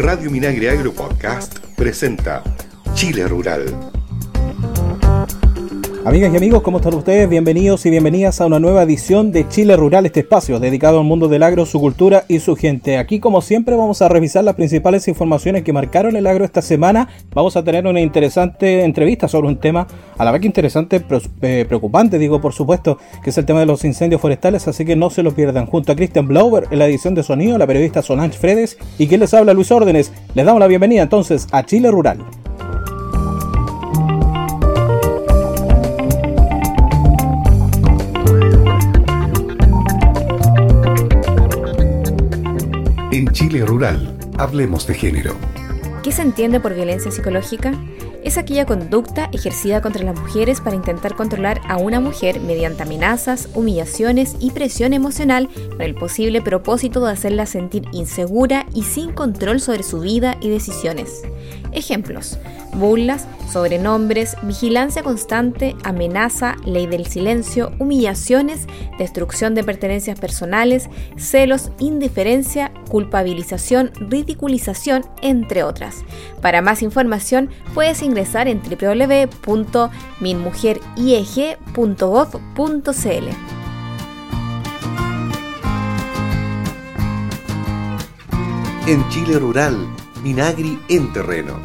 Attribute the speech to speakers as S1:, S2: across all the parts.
S1: Radio Minagre Agro Podcast presenta Chile Rural.
S2: Amigas y amigos, ¿cómo están ustedes? Bienvenidos y bienvenidas a una nueva edición de Chile Rural, este espacio dedicado al mundo del agro, su cultura y su gente. Aquí, como siempre, vamos a revisar las principales informaciones que marcaron el agro esta semana. Vamos a tener una interesante entrevista sobre un tema a la vez que interesante, eh, preocupante, digo, por supuesto, que es el tema de los incendios forestales, así que no se lo pierdan. Junto a Christian Blauber en la edición de sonido, la periodista Solange Fredes y quien les habla, Luis Órdenes. Les damos la bienvenida entonces a Chile Rural.
S1: En Chile Rural, hablemos de género.
S3: ¿Qué se entiende por violencia psicológica? Es aquella conducta ejercida contra las mujeres para intentar controlar a una mujer mediante amenazas, humillaciones y presión emocional con el posible propósito de hacerla sentir insegura y sin control sobre su vida y decisiones. Ejemplos, burlas, sobrenombres, vigilancia constante, amenaza, ley del silencio, humillaciones, destrucción de pertenencias personales, celos, indiferencia, culpabilización, ridiculización, entre otras. Para más información puedes ingresar en www.minmujerieg.gov.cl.
S1: En Chile Rural, Minagri en terreno.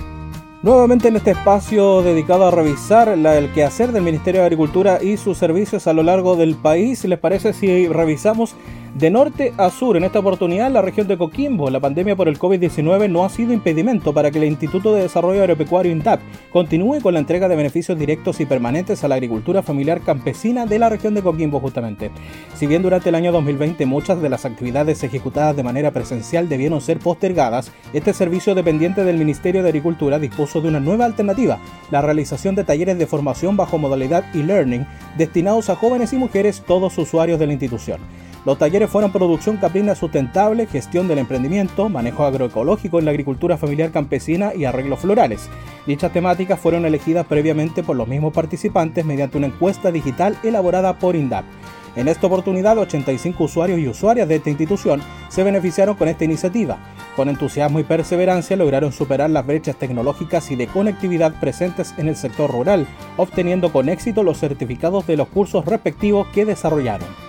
S2: Nuevamente en este espacio dedicado a revisar el quehacer del Ministerio de Agricultura y sus servicios a lo largo del país, ¿les parece si revisamos de norte a sur, en esta oportunidad, la región de Coquimbo, la pandemia por el COVID-19 no ha sido impedimento para que el Instituto de Desarrollo Agropecuario INDAP continúe con la entrega de beneficios directos y permanentes a la agricultura familiar campesina de la región de Coquimbo, justamente. Si bien durante el año 2020 muchas de las actividades ejecutadas de manera presencial debieron ser postergadas, este servicio dependiente del Ministerio de Agricultura dispuso de una nueva alternativa, la realización de talleres de formación bajo modalidad e-learning destinados a jóvenes y mujeres, todos usuarios de la institución. Los talleres fueron producción caprina sustentable, gestión del emprendimiento, manejo agroecológico en la agricultura familiar campesina y arreglos florales. Dichas temáticas fueron elegidas previamente por los mismos participantes mediante una encuesta digital elaborada por INDAP. En esta oportunidad, 85 usuarios y usuarias de esta institución se beneficiaron con esta iniciativa. Con entusiasmo y perseverancia lograron superar las brechas tecnológicas y de conectividad presentes en el sector rural, obteniendo con éxito los certificados de los cursos respectivos que desarrollaron.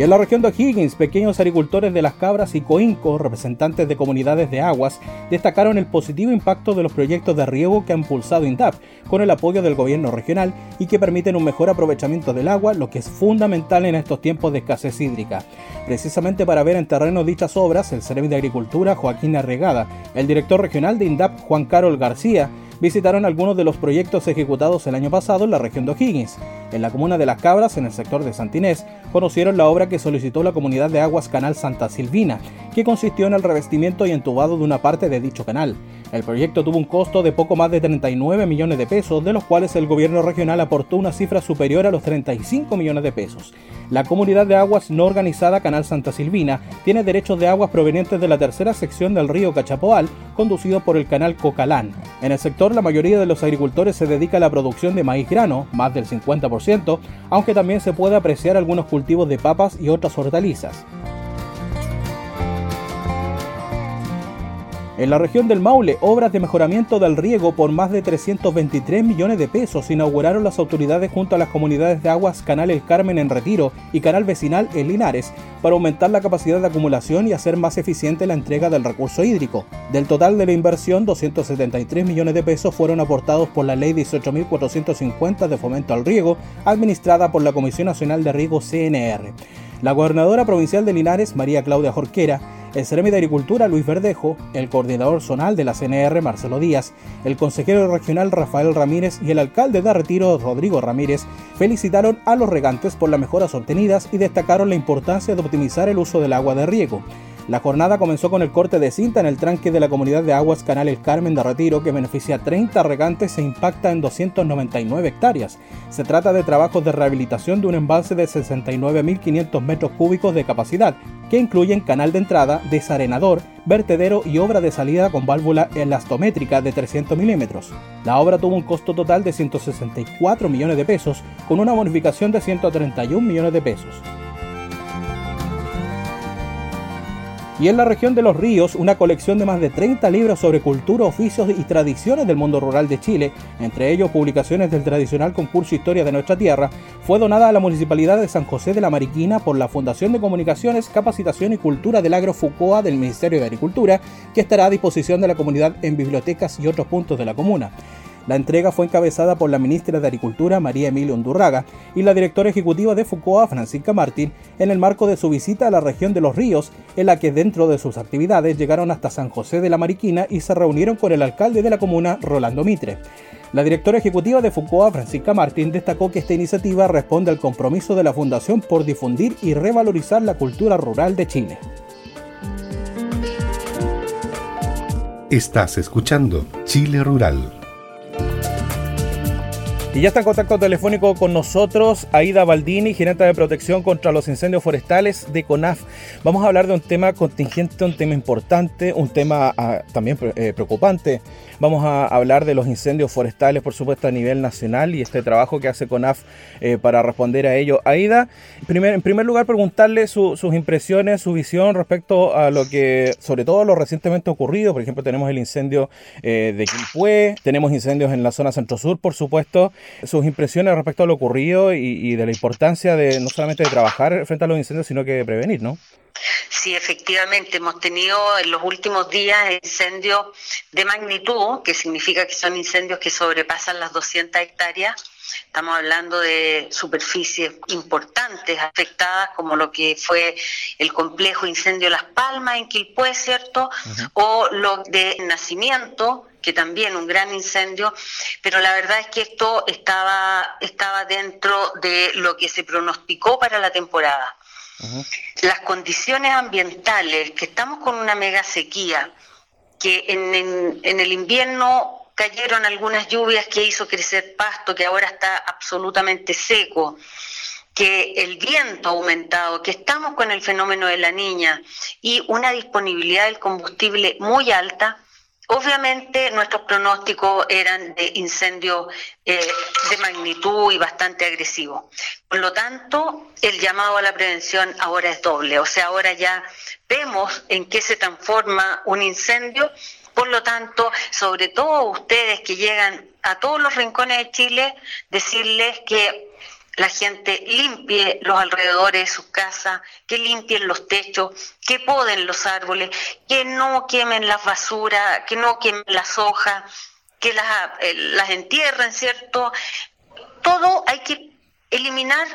S2: En la región de O'Higgins, pequeños agricultores de las cabras y coinco, representantes de comunidades de aguas, destacaron el positivo impacto de los proyectos de riego que ha impulsado INDAP, con el apoyo del gobierno regional y que permiten un mejor aprovechamiento del agua, lo que es fundamental en estos tiempos de escasez hídrica. Precisamente para ver en terreno dichas obras, el Ceremi de Agricultura, Joaquín Arregada, el director regional de INDAP, Juan Carol García, visitaron algunos de los proyectos ejecutados el año pasado en la región de O'Higgins. En la comuna de Las Cabras, en el sector de Santinés, conocieron la obra que solicitó la comunidad de aguas Canal Santa Silvina, que consistió en el revestimiento y entubado de una parte de dicho canal. El proyecto tuvo un costo de poco más de 39 millones de pesos, de los cuales el gobierno regional aportó una cifra superior a los 35 millones de pesos. La comunidad de aguas no organizada Canal Santa Silvina tiene derechos de aguas provenientes de la tercera sección del río Cachapoal, conducido por el canal Cocalán. En el sector, la mayoría de los agricultores se dedica a la producción de maíz grano, más del 50%, aunque también se puede apreciar algunos cultivos de papas y otras hortalizas. En la región del Maule, obras de mejoramiento del riego por más de 323 millones de pesos inauguraron las autoridades junto a las comunidades de aguas Canal El Carmen en Retiro y Canal Vecinal en Linares para aumentar la capacidad de acumulación y hacer más eficiente la entrega del recurso hídrico. Del total de la inversión, 273 millones de pesos fueron aportados por la Ley 18.450 de Fomento al Riego, administrada por la Comisión Nacional de Riego CNR. La gobernadora provincial de Linares, María Claudia Jorquera, el Ceremi de Agricultura Luis Verdejo, el coordinador zonal de la CNR Marcelo Díaz, el consejero regional Rafael Ramírez y el alcalde de Retiro Rodrigo Ramírez felicitaron a los regantes por las mejoras obtenidas y destacaron la importancia de optimizar el uso del agua de riego. La jornada comenzó con el corte de cinta en el tranque de la comunidad de aguas Canal El Carmen de Retiro que beneficia a 30 regantes e impacta en 299 hectáreas. Se trata de trabajos de rehabilitación de un embalse de 69.500 metros cúbicos de capacidad, que incluyen canal de entrada, desarenador, vertedero y obra de salida con válvula elastométrica de 300 milímetros. La obra tuvo un costo total de 164 millones de pesos, con una bonificación de 131 millones de pesos. Y en la región de los ríos una colección de más de 30 libros sobre cultura, oficios y tradiciones del mundo rural de Chile, entre ellos publicaciones del tradicional concurso Historia de nuestra tierra, fue donada a la Municipalidad de San José de la Mariquina por la Fundación de Comunicaciones, Capacitación y Cultura del Agro Fucoa del Ministerio de Agricultura, que estará a disposición de la comunidad en bibliotecas y otros puntos de la comuna. La entrega fue encabezada por la ministra de Agricultura María Emilia Undurraga y la directora ejecutiva de FUCOA Francisca Martín en el marco de su visita a la región de Los Ríos, en la que dentro de sus actividades llegaron hasta San José de la Mariquina y se reunieron con el alcalde de la comuna Rolando Mitre. La directora ejecutiva de FUCOA, Francisca Martín, destacó que esta iniciativa responde al compromiso de la Fundación por difundir y revalorizar la cultura rural de Chile.
S1: Estás escuchando Chile Rural Bye.
S2: Y ya está en contacto telefónico con nosotros Aida Baldini, gerente de protección contra los incendios forestales de CONAF. Vamos a hablar de un tema contingente, un tema importante, un tema ah, también eh, preocupante. Vamos a hablar de los incendios forestales, por supuesto, a nivel nacional y este trabajo que hace CONAF eh, para responder a ello. Aida, en primer lugar, preguntarle sus impresiones, su visión respecto a lo que, sobre todo lo recientemente ocurrido. Por ejemplo, tenemos el incendio eh, de Quilpué, tenemos incendios en la zona centro-sur, por supuesto sus impresiones respecto a lo ocurrido y, de la importancia de no solamente de trabajar frente a los incendios, sino que de prevenir, ¿no?
S4: Sí, efectivamente, hemos tenido en los últimos días incendios de magnitud, que significa que son incendios que sobrepasan las 200 hectáreas. Estamos hablando de superficies importantes afectadas, como lo que fue el complejo incendio Las Palmas en Quilpué, ¿cierto? O lo de Nacimiento, que también un gran incendio, pero la verdad es que esto estaba, estaba dentro de lo que se pronosticó para la temporada. Las condiciones ambientales, que estamos con una mega sequía, que en, en el invierno cayeron algunas lluvias que hizo crecer pasto, que ahora está absolutamente seco, que el viento ha aumentado, que estamos con el fenómeno de la niña y una disponibilidad del combustible muy alta, Obviamente nuestros pronósticos eran de incendio eh, de magnitud y bastante agresivo. Por lo tanto, el llamado a la prevención ahora es doble. O sea, ahora ya vemos en qué se transforma un incendio. Por lo tanto, sobre todo ustedes que llegan a todos los rincones de Chile, decirles que la gente limpie los alrededores de sus casas, que limpien los techos, que poden los árboles, que no quemen las basuras, que no quemen las hojas, que las, eh, entierren, ¿cierto? Todo hay que eliminar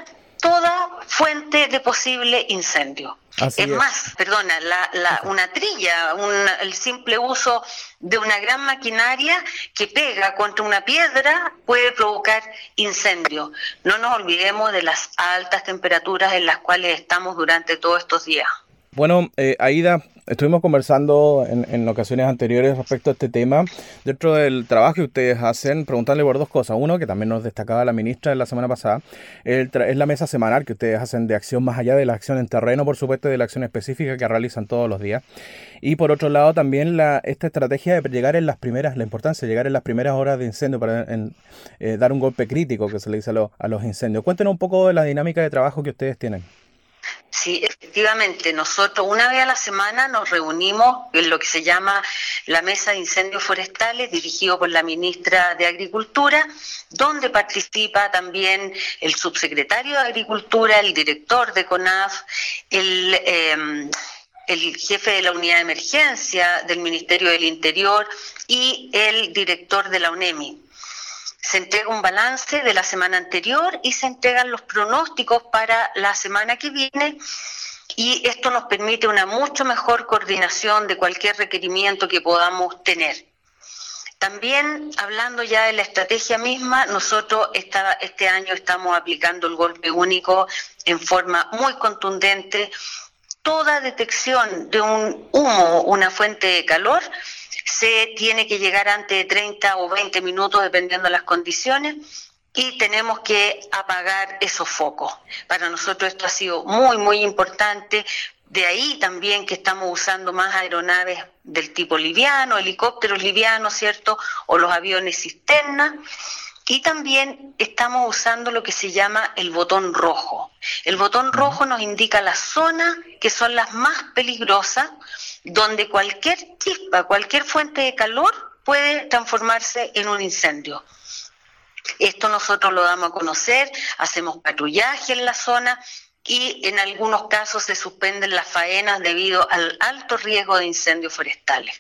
S4: toda fuente de posible incendio. es, más, perdona, la, una trilla, el simple uso de una gran maquinaria que pega contra una piedra puede provocar incendio. No nos olvidemos de las altas temperaturas en las cuales estamos durante todos estos días.
S2: Bueno, eh, Aida, estuvimos conversando en, ocasiones anteriores respecto a este tema. Dentro del trabajo que ustedes hacen, preguntarle por dos cosas. Uno, que también nos destacaba la ministra la semana pasada, es la mesa semanal que ustedes hacen de acción más allá de la acción en terreno, por supuesto, de la acción específica que realizan todos los días. Y por otro lado, también la, esta estrategia de llegar en las primeras, la importancia de llegar en las primeras horas de incendio para eh, dar un golpe crítico que se le dice a, a los incendios. Cuéntenos un poco de la dinámica de trabajo que ustedes tienen.
S4: Sí, efectivamente, nosotros una vez a la semana nos reunimos en lo que se llama la Mesa de Incendios Forestales, dirigido por la ministra de Agricultura, donde participa también el subsecretario de Agricultura, el director de CONAF, el... Em, el jefe de la unidad de emergencia del Ministerio del Interior y el director de la UNEMI se entrega un balance de la semana anterior y se entregan los pronósticos para la semana que viene y esto nos permite una mucho mejor coordinación de cualquier requerimiento que podamos tener. También, hablando ya de la estrategia misma, nosotros este año estamos aplicando el golpe único en forma muy contundente. Toda detección de un humo, una fuente de calor, se tiene que llegar antes de 30 o 20 minutos, dependiendo de las condiciones, y tenemos que apagar esos focos. Para nosotros esto ha sido muy, muy importante. De ahí también que estamos usando más aeronaves del tipo liviano, helicópteros livianos, ¿cierto? O los aviones cisterna. Y también estamos usando lo que se llama el botón rojo. El botón rojo nos indica las zonas que son las más peligrosas, donde cualquier chispa, cualquier fuente de calor puede transformarse en un incendio. Esto nosotros lo damos a conocer, hacemos patrullaje en la zona y en algunos casos se suspenden las faenas debido al alto riesgo de incendios forestales.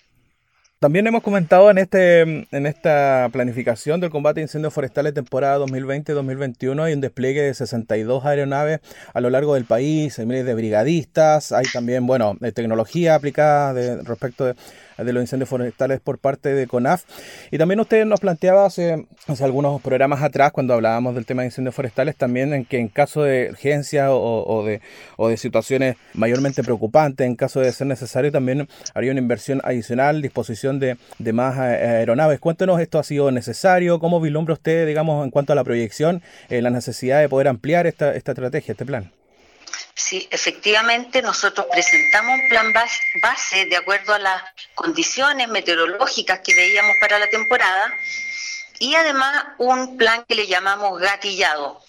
S5: También hemos comentado en, este, en esta planificación del combate a incendios forestales temporada 2020-2021 hay un despliegue de 62 aeronaves a lo largo del país, hay miles de brigadistas, hay también, bueno, tecnología aplicada respecto de de los incendios forestales por parte de CONAF. Y también usted nos planteaba hace, hace algunos programas atrás, cuando hablábamos del tema de incendios forestales, también en que en caso de urgencia o, de, o de situaciones mayormente preocupantes, en caso de ser necesario, también habría una inversión adicional, disposición de, de más aeronaves. Cuéntenos, ¿esto ha sido necesario? ¿Cómo vislumbra usted, digamos, en cuanto a la proyección, eh, la necesidad de poder ampliar esta, esta estrategia, este plan?
S4: Sí, efectivamente nosotros presentamos un plan base de acuerdo a las condiciones meteorológicas que veíamos para la temporada y además un plan que le llamamos gatillado.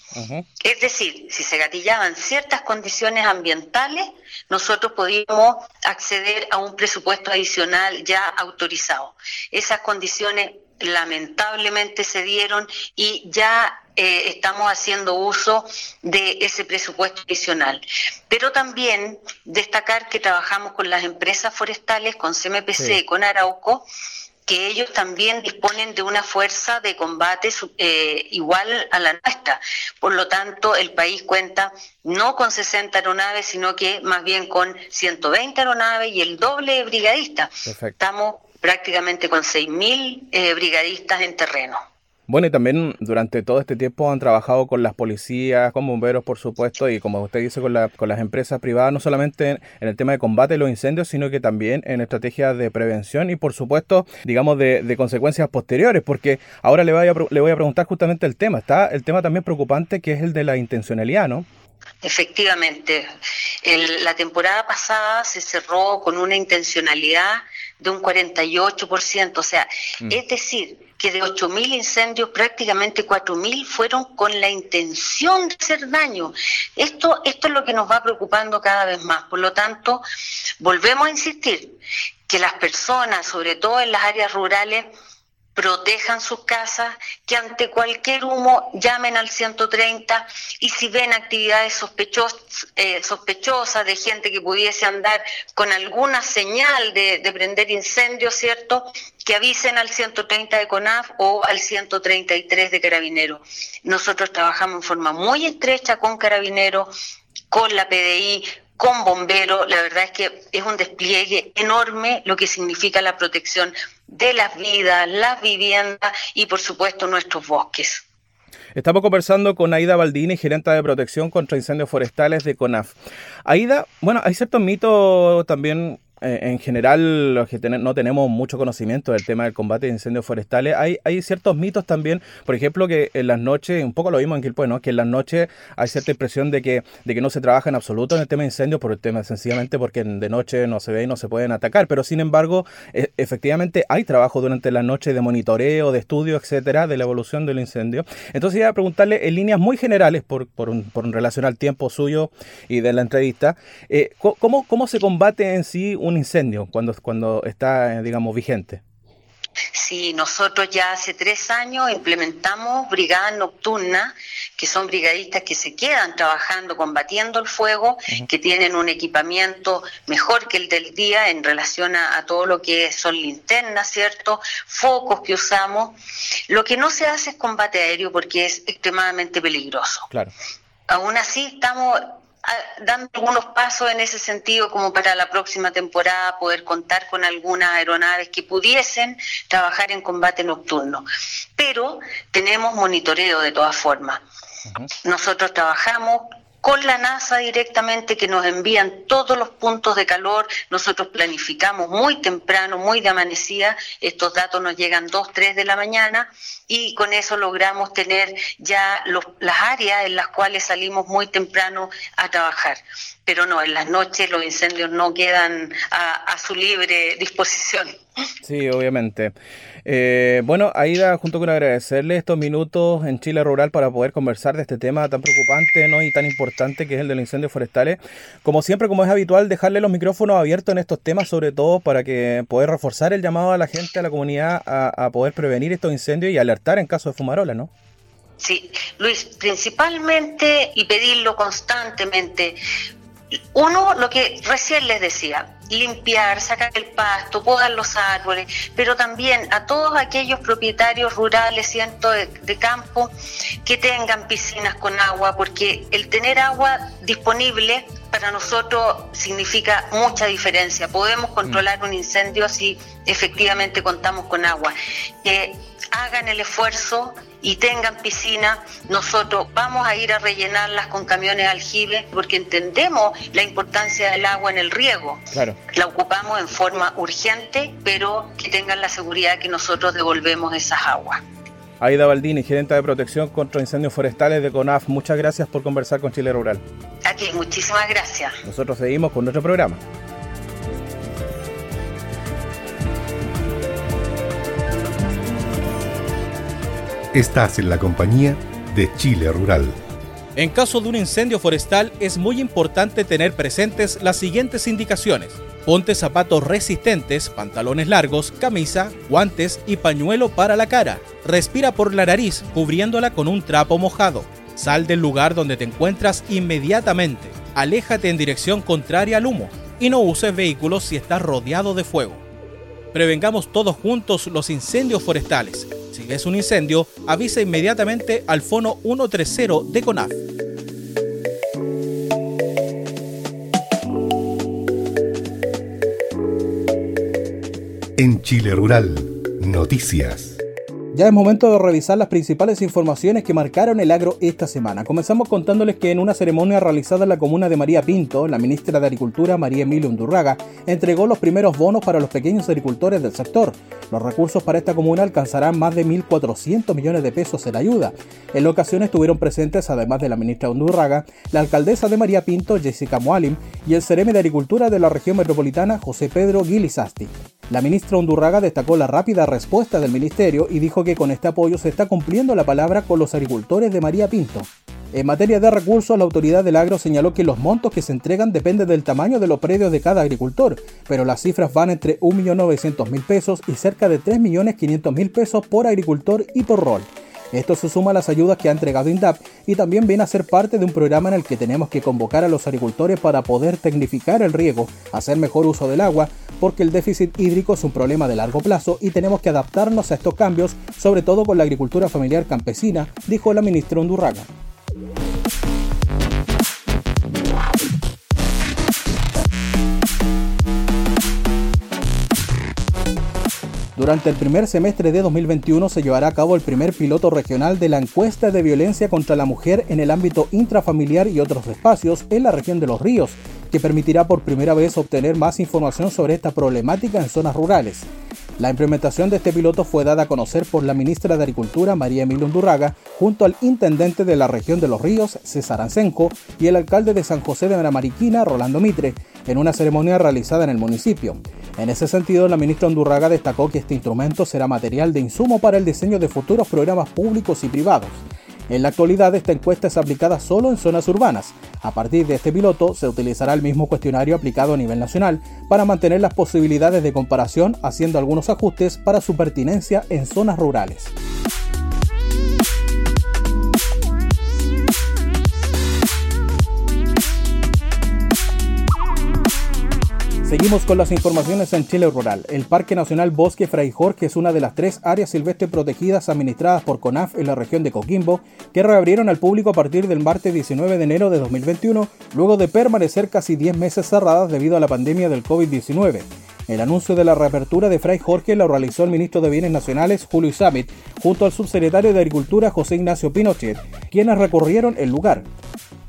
S4: Es decir, si se gatillaban ciertas condiciones ambientales, nosotros podíamos acceder a un presupuesto adicional ya autorizado. Esas condiciones lamentablemente se dieron y ya eh, estamos haciendo uso de ese presupuesto adicional. Pero también destacar que trabajamos con las empresas forestales, con CMPC, y con Arauco, que ellos también disponen de una fuerza de combate eh, igual a la nuestra. Por lo tanto, el país cuenta no con 60 aeronaves, sino que más bien con 120 aeronaves y el doble de brigadistas. Estamos prácticamente con 6.000 eh, brigadistas en terreno.
S5: Bueno, y también durante todo este tiempo han trabajado con las policías, con bomberos, por supuesto, y como usted dice, con, la, con las empresas privadas, no solamente en, el tema de combate de los incendios, sino que también en estrategias de prevención y, por supuesto, digamos, de, consecuencias posteriores, porque ahora le voy, a, le voy a preguntar justamente el tema. Está el tema también preocupante que es el de la intencionalidad, ¿no?
S4: Efectivamente, la temporada pasada se cerró con una intencionalidad de un 48%, o sea, mm. es decir, que de 8.000 incendios prácticamente 4.000 fueron con la intención de hacer daño. Esto, esto es lo que nos va preocupando cada vez más. Por lo tanto, volvemos a insistir que las personas, sobre todo en las áreas rurales, protejan sus casas, que ante cualquier humo llamen al 130 y si ven actividades sospechosas, eh, sospechosas de gente que pudiese andar con alguna señal de, de prender incendio, ¿cierto? Que avisen al 130 de CONAF o al 133 de Carabineros. Nosotros trabajamos en forma muy estrecha con Carabineros, con la PDI, con bomberos. La verdad es que es un despliegue enorme lo que significa la protección de las vidas, las viviendas y por supuesto nuestros bosques.
S5: Estamos conversando con Aida Baldini, gerente de protección contra incendios forestales de CONAF. Aida, bueno, hay ciertos mitos también en general, los que no tenemos mucho conocimiento del tema del combate de incendios forestales, hay, hay ciertos mitos también, por ejemplo, que en las noches, un poco lo vimos en Quilpue, ¿no? que en las noches hay cierta impresión de que, no se trabaja en absoluto en el tema de incendios, por el tema sencillamente porque de noche no se ve y no se pueden atacar, pero sin embargo, e, efectivamente hay trabajo durante la noche de monitoreo, de estudio, etcétera, de la evolución del incendio. Entonces, iba a preguntarle en líneas muy generales, por, por, un, por relación al tiempo suyo y de la entrevista, eh, ¿cómo, ¿cómo se combate en sí un incendio cuando, cuando está, digamos, vigente?
S4: Sí, nosotros ya hace tres años implementamos brigadas nocturnas, que son brigadistas que se quedan trabajando, combatiendo el fuego, que tienen un equipamiento mejor que el del día en relación a, a, todo lo que son linternas, ¿cierto? Focos que usamos. Lo que no se hace es combate aéreo porque es extremadamente peligroso.
S5: Claro.
S4: Aún así estamos dando algunos pasos en ese sentido como para la próxima temporada poder contar con algunas aeronaves que pudiesen trabajar en combate nocturno. Pero tenemos monitoreo de todas formas. Nosotros trabajamos con la NASA directamente que nos envían todos los puntos de calor. Nosotros planificamos muy temprano, muy de amanecida. Estos datos nos llegan 2, 3 de la mañana y con eso logramos tener ya las áreas en las cuales salimos muy temprano a trabajar. Pero no, en las noches los incendios no quedan a su libre disposición.
S2: Sí, obviamente. Eh, bueno, Aida, junto con agradecerle estos minutos en Chile Rural para poder conversar de este tema tan preocupante ¿no? y tan importante que es el de los incendios forestales. Como siempre, como es habitual, dejarle los micrófonos abiertos en estos temas, sobre todo para que poder reforzar el llamado a la gente, a la comunidad, a, a poder prevenir estos incendios y alertar en caso de fumarola, ¿no?
S4: Sí, Luis, principalmente y pedirlo constantemente. Uno, lo que recién les decía, limpiar, sacar el pasto, podar los árboles, pero también a todos aquellos propietarios rurales, cientos de, campo, que tengan piscinas con agua, porque el tener agua disponible para nosotros significa mucha diferencia. Podemos controlar un incendio si efectivamente contamos con agua. Que hagan el esfuerzo y tengan piscina, nosotros vamos a ir a rellenarlas con camiones aljibe porque entendemos la importancia del agua en el riego. La ocupamos en forma urgente, pero que tengan la seguridad que nosotros devolvemos esas aguas.
S2: Aida Baldini, gerente de protección contra incendios forestales de CONAF, muchas gracias por conversar con Chile Rural.
S4: Aquí, muchísimas gracias.
S2: Nosotros seguimos con nuestro programa.
S1: Estás en la compañía de Chile Rural.
S2: En caso de un incendio forestal es muy importante tener presentes las siguientes indicaciones. Ponte zapatos resistentes, pantalones largos, camisa, guantes y pañuelo para la cara. Respira por la nariz cubriéndola con un trapo mojado. Sal del lugar donde te encuentras inmediatamente. Aléjate en dirección contraria al humo y no uses vehículos si estás rodeado de fuego. Prevengamos todos juntos los incendios forestales. Si ves un incendio, avisa inmediatamente al Fono 130 de CONAF.
S1: En Chile Rural, noticias.
S2: Ya es momento de revisar las principales informaciones que marcaron el agro esta semana. Comenzamos contándoles que en una ceremonia realizada en la comuna de María Pinto, la ministra de Agricultura, María Emilia Undurraga, entregó los primeros bonos para los pequeños agricultores del sector. Los recursos para esta comuna alcanzarán más de 1.400 millones de pesos en ayuda. En la ocasión estuvieron presentes, además de la ministra Undurraga, la alcaldesa de María Pinto, Jessica Moalim, y el Cereme de Agricultura de la región metropolitana, José Pedro Guilizasti. La ministra Undurraga destacó la rápida respuesta del ministerio y dijo que con este apoyo se está cumpliendo la palabra con los agricultores de María Pinto. En materia de recursos, la autoridad del agro señaló que los montos que se entregan dependen del tamaño de los predios de cada agricultor, pero las cifras van entre 1.900.000 pesos y cerca de 3.500.000 pesos por agricultor y por rol. Esto se suma a las ayudas que ha entregado INDAP y también viene a ser parte de un programa en el que tenemos que convocar a los agricultores para poder tecnificar el riego, hacer mejor uso del agua, porque el déficit hídrico es un problema de largo plazo y tenemos que adaptarnos a estos cambios, sobre todo con la agricultura familiar campesina, dijo la ministra Undurraga. Durante el primer semestre de 2021 se llevará a cabo el primer piloto regional de la encuesta de violencia contra la mujer en el ámbito intrafamiliar y otros espacios en la región de los ríos, que permitirá por primera vez obtener más información sobre esta problemática en zonas rurales. La implementación de este piloto fue dada a conocer por la ministra de Agricultura, María Emilia Undurraga, junto al intendente de la región de los ríos, César Ancenco, y el alcalde de San José de Mariquina, Rolando Mitre, en una ceremonia realizada en el municipio. En ese sentido, la ministra Undurraga destacó que este instrumento será material de insumo para el diseño de futuros programas públicos y privados. En la actualidad esta encuesta es aplicada solo en zonas urbanas. A partir de este piloto se utilizará el mismo cuestionario aplicado a nivel nacional para mantener las posibilidades de comparación haciendo algunos ajustes para su pertinencia en zonas rurales. Seguimos con las informaciones en Chile Rural. El Parque Nacional Bosque Fray Jorge es una de las tres áreas silvestres protegidas administradas por CONAF en la región de Coquimbo, que reabrieron al público a partir del martes 19 de enero de 2021, luego de permanecer casi 10 meses cerradas debido a la pandemia del COVID-19. El anuncio de la reapertura de Fray Jorge lo realizó el ministro de Bienes Nacionales, Julio Isamit, junto al subsecretario de Agricultura, José Ignacio Pinochet, quienes recorrieron el lugar.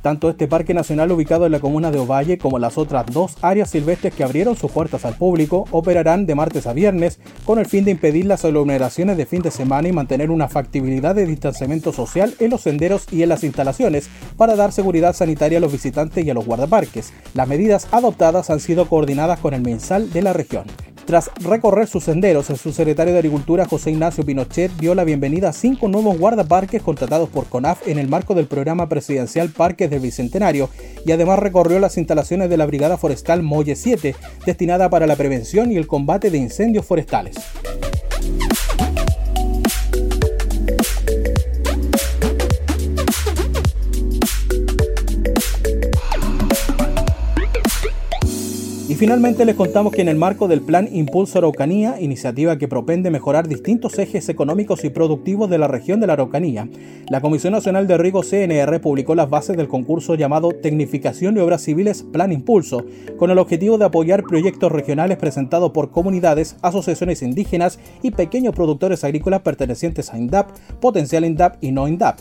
S2: Tanto este parque nacional ubicado en la comuna de Ovalle como las otras dos áreas silvestres que abrieron sus puertas al público operarán de martes a viernes con el fin de impedir las aglomeraciones de fin de semana y mantener una factibilidad de distanciamiento social en los senderos y en las instalaciones para dar seguridad sanitaria a los visitantes y a los guardaparques. Las medidas adoptadas han sido coordinadas con el mensal de la región. Tras recorrer sus senderos, el subsecretario de Agricultura José Ignacio Pinochet dio la bienvenida a cinco nuevos guardaparques contratados por CONAF en el marco del programa presidencial Parques del Bicentenario y además recorrió las instalaciones de la Brigada Forestal Molle 7, destinada para la prevención y el combate de incendios forestales. Finalmente les contamos que en el marco del Plan Impulso Araucanía, iniciativa que propende mejorar distintos ejes económicos y productivos de la región de la Araucanía, la Comisión Nacional de Riego CNR publicó las bases del concurso llamado Tecnificación de Obras Civiles Plan Impulso, con el objetivo de apoyar proyectos regionales presentados por comunidades, asociaciones indígenas y pequeños productores agrícolas pertenecientes a INDAP, potencial INDAP y no INDAP.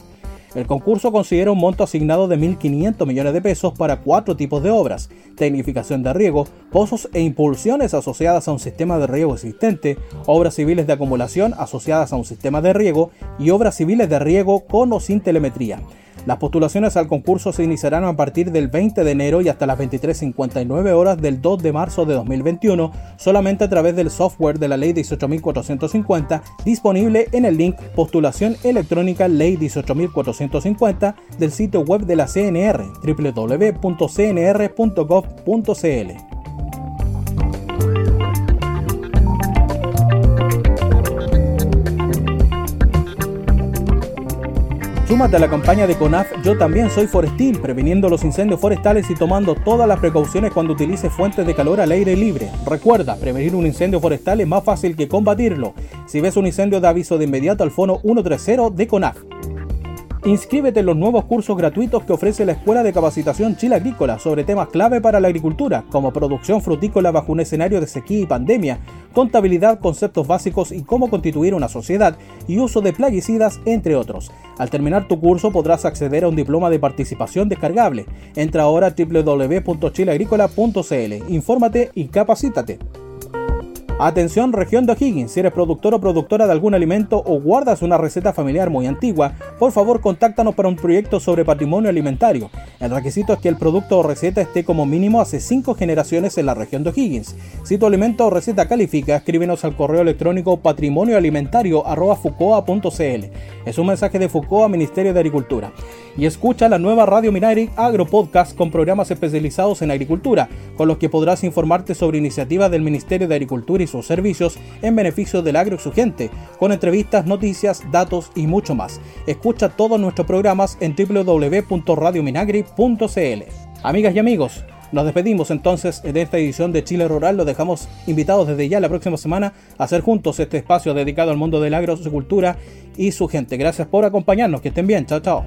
S2: El concurso considera un monto asignado de 1.500 millones de pesos para cuatro tipos de obras, tecnificación de riego, pozos e impulsiones asociadas a un sistema de riego existente, obras civiles de acumulación asociadas a un sistema de riego y obras civiles de riego con o sin telemetría. Las postulaciones al concurso se iniciarán a partir del 20 de enero y hasta las 23.59 horas del 2 de marzo de 2021, solamente a través del software de la Ley 18.450 disponible en el link Postulación Electrónica Ley 18.450 del sitio web de la CNR www.cnr.gov.cl. Súmate a la campaña de CONAF Yo también soy forestil, previniendo los incendios forestales y tomando todas las precauciones cuando utilice fuentes de calor al aire libre. Recuerda, prevenir un incendio forestal es más fácil que combatirlo. Si ves un incendio, da aviso de inmediato al fono 130 de CONAF. Inscríbete en los nuevos cursos gratuitos que ofrece la Escuela de Capacitación Chile Agrícola sobre temas clave para la agricultura, como producción frutícola bajo un escenario de sequía y pandemia, contabilidad, conceptos básicos y cómo constituir una sociedad y uso de plaguicidas, entre otros. Al terminar tu curso podrás acceder a un diploma de participación descargable. Entra ahora a www.chileagrícola.cl, infórmate y capacítate. Atención región de O'Higgins, si eres productor o productora de algún alimento o guardas una receta familiar muy antigua, por favor contáctanos para un proyecto sobre patrimonio alimentario. El requisito es que el producto o receta esté como mínimo hace 5 generaciones en la región de O'Higgins. Si tu alimento o receta califica, escríbenos al correo electrónico patrimonioalimentario.fucoa.cl. Es un mensaje de Fucoa, Ministerio de Agricultura. Y escucha la nueva Radio Minari Agro Podcast con programas especializados en agricultura, con los que podrás informarte sobre iniciativas del Ministerio de Agricultura y sus servicios en beneficio del agro exigente, con entrevistas, noticias, datos y mucho más. Escucha todos nuestros programas en www.radiominagri.cl. Amigas y amigos, nos despedimos entonces de esta edición de Chile Rural. Los dejamos invitados desde ya la próxima semana a hacer juntos este espacio dedicado al mundo del agro, su cultura y su gente. Gracias por acompañarnos. Que estén bien. Chao, chao.